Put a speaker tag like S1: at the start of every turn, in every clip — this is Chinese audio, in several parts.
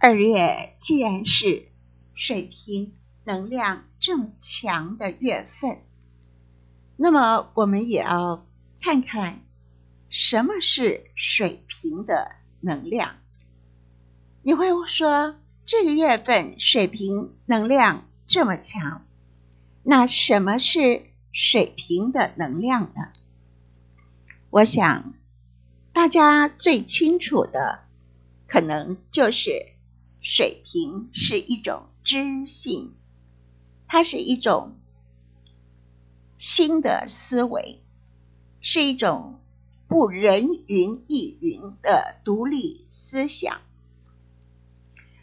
S1: 二月既然是水瓶能量这么强的月份，那么我们也要看看什么是水瓶的能量。你会说，这个月份水瓶能量这么强，那什么是水瓶的能量呢？我想，大家最清楚的，可能就是水瓶是一种知性，它是一种新的思维，是一种不人云亦云的独立思想。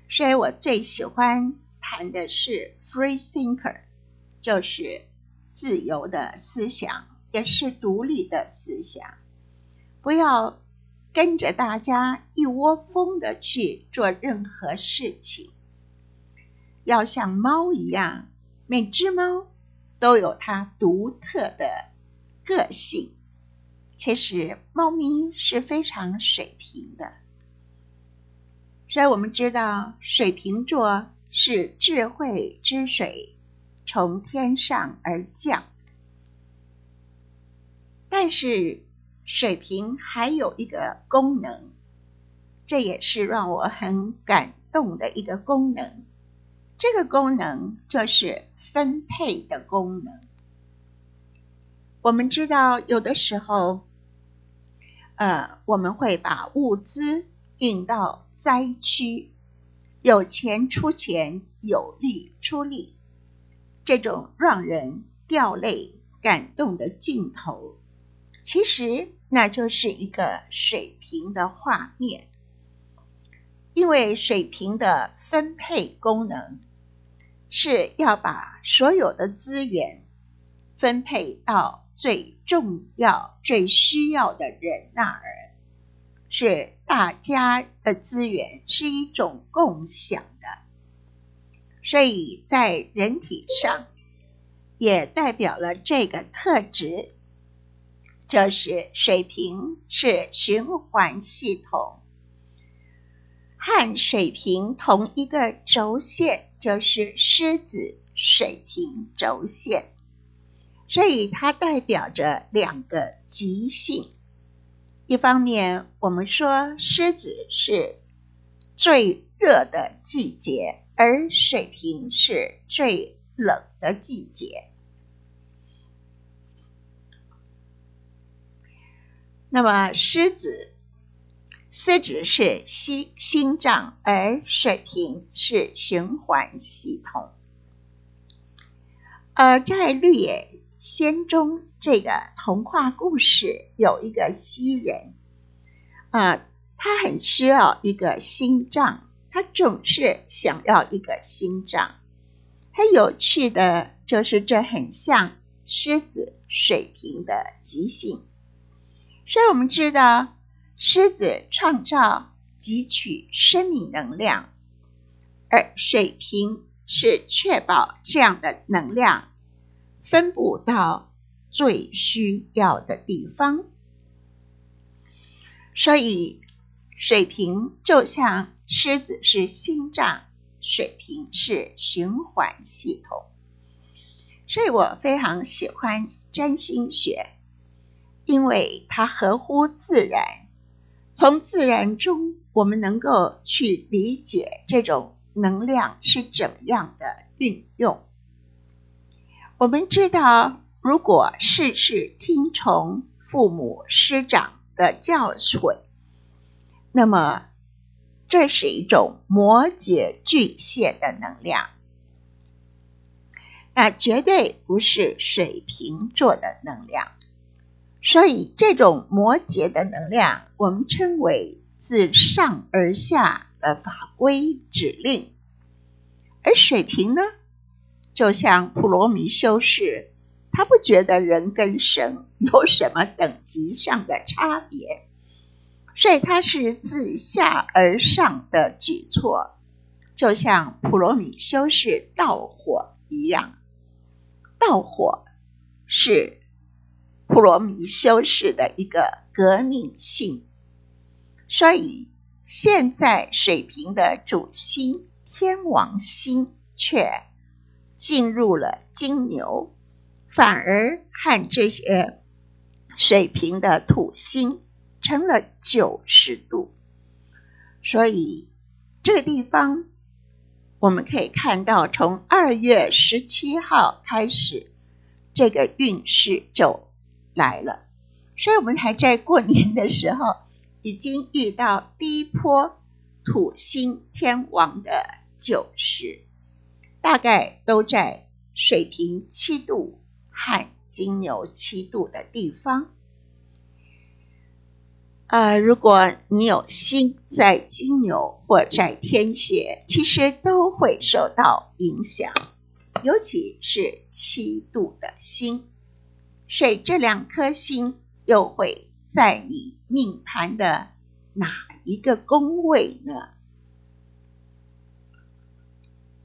S1: 所以我最喜欢谈的是 free thinker，就是自由的思想。也是独立的思想，不要跟着大家一窝蜂的去做任何事情。要像猫一样，每只猫都有它独特的个性。其实，猫咪是非常水平的，所以我们知道，水瓶座是智慧之水从天上而降。但是水瓶还有一个功能，这也是让我很感动的一个功能。这个功能就是分配的功能。我们知道，有的时候，呃，我们会把物资运到灾区，有钱出钱，有力出力，这种让人掉泪、感动的镜头。其实那就是一个水平的画面，因为水平的分配功能是要把所有的资源分配到最重要、最需要的人那儿，是大家的资源是一种共享的，所以在人体上也代表了这个特质。就是水平是循环系统，和水平同一个轴线，就是狮子水平轴线，所以它代表着两个极性。一方面，我们说狮子是最热的季节，而水平是最冷的季节。那么，狮子，狮子是心心脏，而水瓶是循环系统。呃，在《绿野仙踪》这个童话故事，有一个西人，啊，他很需要一个心脏，他总是想要一个心脏。很有趣的就是，这很像狮子、水瓶的即兴。所以我们知道，狮子创造、汲取生命能量，而水瓶是确保这样的能量分布到最需要的地方。所以，水瓶就像狮子是心脏，水瓶是循环系统。所以我非常喜欢占星学。因为它合乎自然，从自然中我们能够去理解这种能量是怎么样的运用。我们知道，如果事事听从父母师长的教诲，那么这是一种摩羯巨蟹的能量，那绝对不是水瓶座的能量。所以，这种摩羯的能量，我们称为自上而下的法规指令；而水瓶呢，就像普罗米修士，他不觉得人跟神有什么等级上的差别，所以他是自下而上的举措，就像普罗米修士盗火一样，盗火是。普罗米修士的一个革命性，所以现在水瓶的主星天王星却进入了金牛，反而和这些水瓶的土星成了九十度，所以这个地方我们可以看到，从二月十七号开始，这个运势就来了。所以我们还在过年的时候，已经遇到第一波土星天王的九十，大概都在水平七度和金牛七度的地方。呃，如果你有心在金牛或在天蝎，其实都会受到影响，尤其是七度的星，水这两颗星。又会在你命盘的哪一个宫位呢？